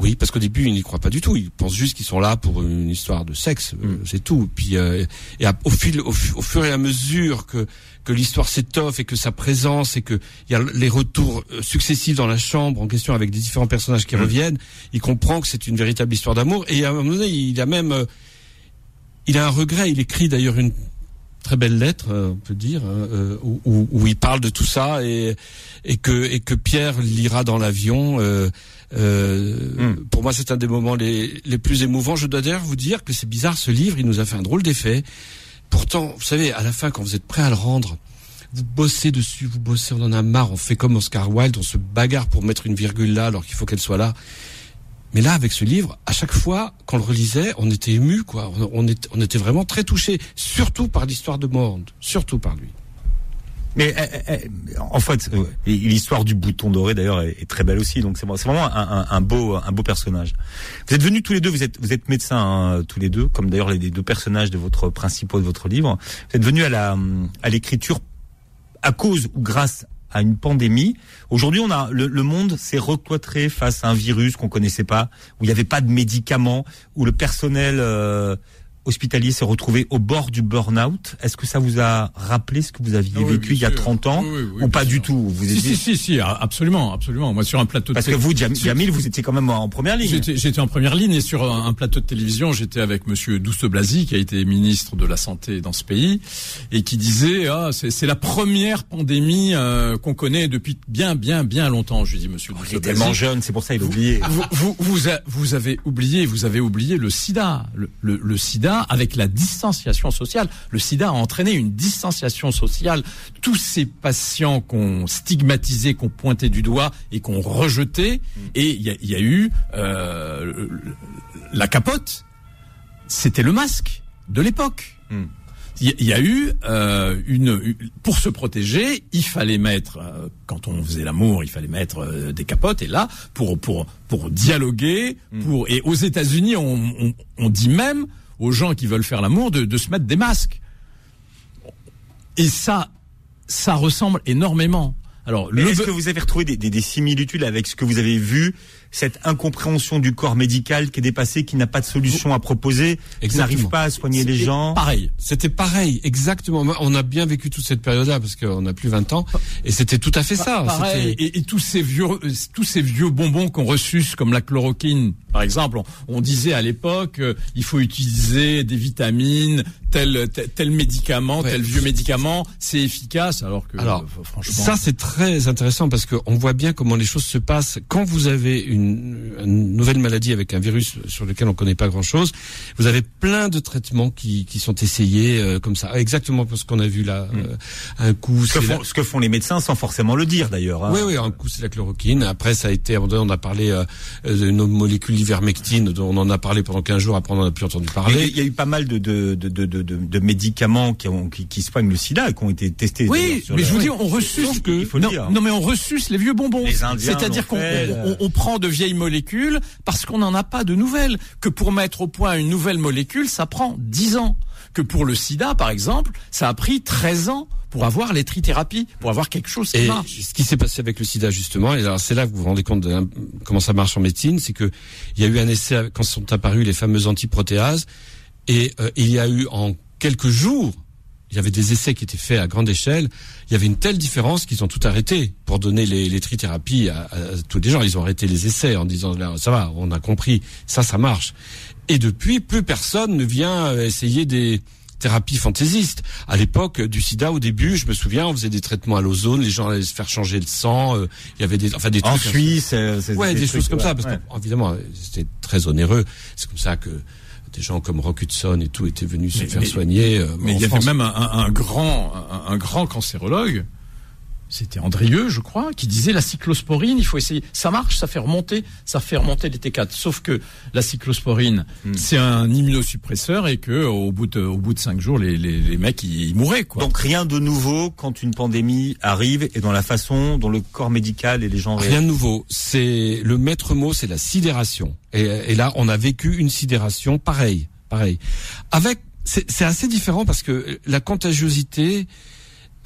Oui, parce qu'au début, ils n'y croient pas du tout. Ils pensent juste qu'ils sont là pour une histoire de sexe, euh, Mm. c'est tout. Puis, euh, et à- au fil, au fur et à mesure que que l'histoire s'étoffe et que sa présence et que il y a les retours euh, successifs dans la chambre en question avec des différents personnages qui Mm. reviennent, il comprend que c'est une véritable histoire d'amour. Et à un moment donné, il a même, euh, il a un regret. Il écrit d'ailleurs une très belle lettre, euh, on peut dire, hein, euh, où, il parle de tout ça et, et que et que Pierre lira dans l'avion. euh, euh, Hmm. Pour moi, c'est un des moments les, les plus émouvants. Je dois d'ailleurs vous dire que c'est bizarre, ce livre, il nous a fait un drôle d'effet. Pourtant, vous savez, à la fin, quand vous êtes prêt à le rendre, vous bossez dessus, vous bossez, on en a marre, on fait comme Oscar Wilde, on se bagarre pour mettre une virgule là alors qu'il faut qu'elle soit là. Mais là, avec ce livre, à chaque fois qu'on le relisait, on était ému, quoi. On, était, vraiment très touché, surtout par l'histoire de Monde, surtout par lui. Mais euh, euh, en fait, euh, l'histoire du bouton doré d'ailleurs est, très belle aussi. Donc c'est vraiment un, beau, un beau personnage. Vous êtes venus tous les deux. Vous êtes, vous êtes médecins hein, tous les deux, comme d'ailleurs les, deux personnages de votre principaux de votre livre. Vous êtes venus à à l'écriture à cause ou grâce à une pandémie. Aujourd'hui, on a le, le monde s'est recloîtré face à un virus qu'on connaissait pas, où il n'y avait pas de médicaments, où le personnel euh, hospitalier s'est retrouvé au bord du burn-out. Est-ce que ça vous a rappelé ce que vous aviez Ah oui, vécu il y a sûr. 30 ans Oui, oui, ou pas du tout? Vous Si, étiez- si, si, si, absolument, absolument. Moi, sur un plateau de Parce que vous, sur- Jamil, vous étiez quand même en première ligne. J'étais en première ligne et sur un, un plateau de télévision, j'étais avec Monsieur Douste Blasi, qui a été ministre de la Santé dans ce pays, et qui disait ah c'est la première pandémie euh, qu'on connaît depuis bien bien bien longtemps. Je lui dis Monsieur Il Douste est tellement jeune, c'est pour ça il a oublié. vous, vous, vous, a- vous avez oublié, vous avez oublié le sida. Le, le- le sida avec la distanciation sociale. Le sida a entraîné une distanciation sociale. Tous ces patients qu'on stigmatisait, qu'on pointait du doigt et qu'on rejetait, et il y a, il y a eu euh, la capote. C'était le masque de l'époque. Hmm. Il y- a eu euh, une, une- pour se protéger, il fallait mettre euh, quand on faisait l'amour, il fallait mettre euh, des capotes et là pour pour pour dialoguer, pour et aux États-Unis on, on, on dit même aux gens qui veulent faire l'amour de, de se mettre des masques. Et ça ça ressemble énormément. Alors Est-ce be- que vous avez retrouvé des, des- des similitudes avec ce que vous avez vu, cette incompréhension du corps médical qui est dépassé, qui n'a pas de solution à proposer, qui Exactement. n'arrive pas à soigner les gens pareil. C'était pareil, exactement. On a bien vécu toute cette période-là parce qu'on a plus 20 ans et c'était tout à fait ça. Pareil, et, et tous ces vieux, tous ces vieux bonbons qu'on reçus, comme la chloroquine, par exemple, on, on disait à l'époque, euh, il faut utiliser des vitamines, tel tel, tel médicament, Ouais. tel vieux médicament, c'est efficace, alors que Alors, euh, franchement, Ça, c'est très intéressant parce qu'on voit bien comment les choses se passent. Quand vous avez une, une nouvelle maladie avec un virus sur lequel on connaît pas grand-chose, vous avez plein de traitements qui, qui sont essayés euh, comme ça. Exactement parce qu'on a vu là. euh, un coup, ce que, la- font, ce que font les médecins sans forcément le dire d'ailleurs. hein. Oui, oui, un coup c'est la chloroquine. Après, ça a été, à un moment donné, on a parlé euh, de nos molécules d'ivermectine, dont on en a parlé pendant 15 jours. Après, on n'en a plus entendu parler. Il y a eu pas mal de, de, de, de, de, de médicaments qui, ont, qui, qui soignent le sida et qui ont été testés. Oui, mais je vous dis, on ressuce. Sauf que- il faut le non, dire. non, mais on ressuce les vieux bonbons. C'est-à-dire qu'on fait, on- on- on prend de vieilles molécules parce qu'on n'en a pas de nouvelles. Que pour mettre au point une nouvelle molécule, ça prend 10 ans. Que pour le sida, par exemple, ça a pris 13 ans pour avoir les trithérapies, pour avoir quelque chose qui Et marche. ce qui s'est passé avec le sida justement, et alors c'est là que vous vous rendez compte de comment ça marche en médecine, c'est que il y a eu un essai quand sont apparus les fameuses antiprotéases, et euh, il y a eu en quelques jours, il y avait des essais qui étaient faits à grande échelle. Il y avait une telle différence qu'ils ont tout arrêté pour donner les, les trithérapies à, à tous les gens. Ils ont arrêté les essais en disant là, ça va, on a compris, ça, ça marche. Et depuis, plus personne ne vient euh, essayer des thérapies fantaisistes. À l'époque du sida, au début, je me souviens, on faisait des traitements à l'ozone, les gens allaient se faire changer le sang. euh, il y avait des, enfin des En trucs. Suisse, euh, c'est Ouais, des, trucs, choses comme ça, parce ouais. qu'évidemment, c'était très onéreux. C'est comme ça que des gens comme Rock Hudson et tout étaient venus se faire mais- soigner. euh, Mais il y avait même un, un- un grand, un, un grand cancérologue, c'était Andrieux, je crois, qui disait la cyclosporine, il faut essayer. Ça marche, ça fait remonter, ça fait remonter les T4. Sauf que la cyclosporine, Hmm. c'est un immunosuppresseur et que au bout de, au bout de cinq jours, les, les, les mecs ils, ils mouraient quoi. Donc rien de nouveau quand une pandémie arrive et dans la façon dont le corps médical et les gens Rien de nouveau. C'est le maître mot, c'est la sidération. Et, et là, on a vécu une sidération pareille, pareil. Avec, c'est c'est assez différent parce que la contagiosité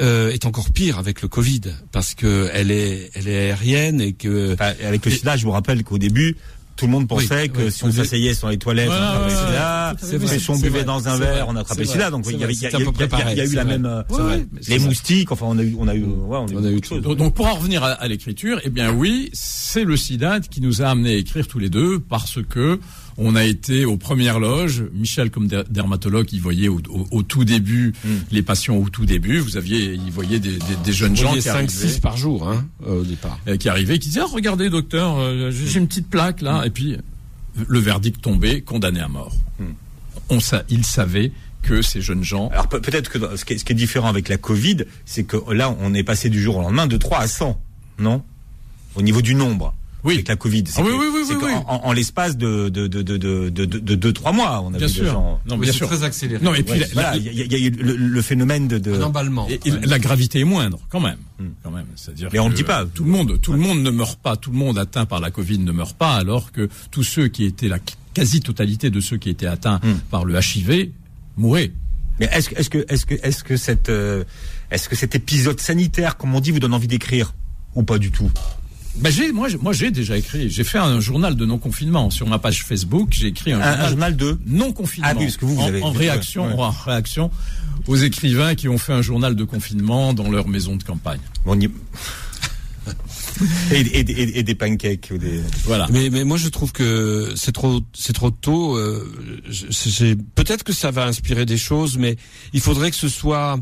euh, est encore pire avec le Covid parce que elle est, elle est aérienne et que Enfin, avec le sida, je vous rappelle qu'au début, tout le monde pensait Oui, que oui, si on oui. s'asseyait sur les toilettes, Ouais, on attrapait sida. Si on buvait dans un verre, on attrapait sida. Donc il y avait, vrai, il y a, c'est à peu il y a- il y a- eu la même, vrai. euh, Ouais, les moustiques. Enfin, on a eu, on a eu, ouais, on a eu, On a eu beaucoup de tout. choses. Donc, donc, pour en revenir à, à l'écriture, eh bien oui, c'est le sida qui nous a amené à écrire tous les deux parce que On a été aux premières loges. Michel, comme dermatologue, il voyait au, tout début hmm. les patients au tout début. Vous aviez, il voyait des, jeunes gens qui 5, 6 par jour hein, au départ, euh, qui arrivaient, qui disaient oh, regardez docteur, euh, j'ai une petite plaque là, hmm. et puis le verdict tombé, condamné à mort. Hmm. On il savait que ces jeunes gens. Alors peut-être que ce qui, est, différent avec la Covid, c'est que là, on est passé du jour au lendemain de 3 à 100, non? Au niveau du nombre oui. avec la Covid. Ah oui, oui, oui, oui, En, l'espace de de, de, de, de, de, deux, trois mois, on a bien vu sûr. Des gens... Non, bien sûr. très accéléré. Non, et puis ouais, la, il y, a eu le, phénomène de, l'emballement. La gravité est moindre, quand même. Hmm. Quand même. C'est-à-dire. Mais on ne dit pas. Tout le monde, tout le monde ne meurt pas. Tout le monde atteint par la Covid ne meurt pas, alors que tous ceux qui étaient la quasi-totalité de ceux qui étaient atteints hmm. par le HIV mouraient. Mais est-ce est que, est-ce que, est-ce que cette, euh, est-ce que cet épisode sanitaire, comme on dit, vous donne envie d'écrire? Ou pas du tout? Ben j'ai, moi, moi j'ai déjà écrit. J'ai fait un journal de non confinement sur ma page Facebook. J'ai écrit un, journal, de non confinement. Ah oui, parce que vous, vous avez en, réaction, en réaction aux écrivains qui ont fait un journal de confinement dans leur maison de campagne. Bon, y... et, et, et, des pancakes ou des voilà. Mais, mais moi je trouve que c'est trop c'est trop tôt. Euh, peut-être que ça va inspirer des choses, mais il faudrait que ce soit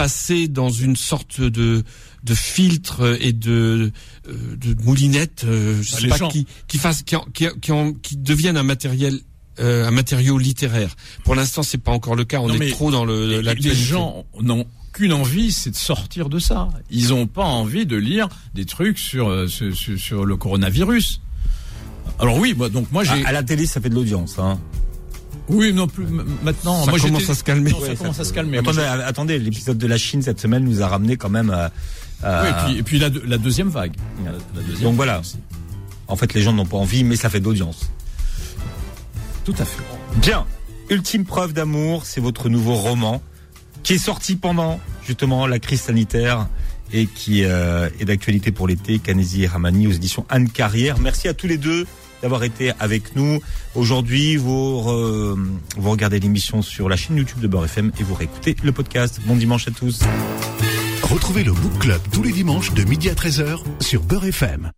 passé dans une sorte de de filtre et de euh, de moulinette, euh, je bah, sais pas qui qui fasse qui qui, qui, qui deviennent un matériel euh, un matériau littéraire. Pour l'instant, c'est pas encore le cas. On est trop dans le. Les, les gens n'ont qu'une envie, c'est de sortir de ça. Ils ont pas envie de lire des trucs sur sur, sur le coronavirus. Alors oui, moi donc moi j'ai. À, la télé, ça fait de l'audience. Hein. Oui, non plus maintenant. Ça commence à se calmer. ça commence à se calmer. Attendez, attendez l'épisode de la Chine cette semaine nous a ramené quand même. À, oui, et puis, la, deuxième vague. Donc voilà. En fait, les gens n'ont pas envie, mais ça fait d'audience. Tout à fait. Bien. Ultime preuve d'amour, c'est votre nouveau roman qui est sorti pendant justement la crise sanitaire et qui euh, est d'actualité pour l'été. Kanezi et Ramani aux éditions Anne Carrière. Merci à tous les deux d'avoir été avec nous. Aujourd'hui, vous, vous regardez l'émission sur la chaîne YouTube de Beurre FM et vous réécoutez le podcast. Bon dimanche à tous. Retrouvez le Book Club tous les dimanches de midi à 13h sur Beurre FM.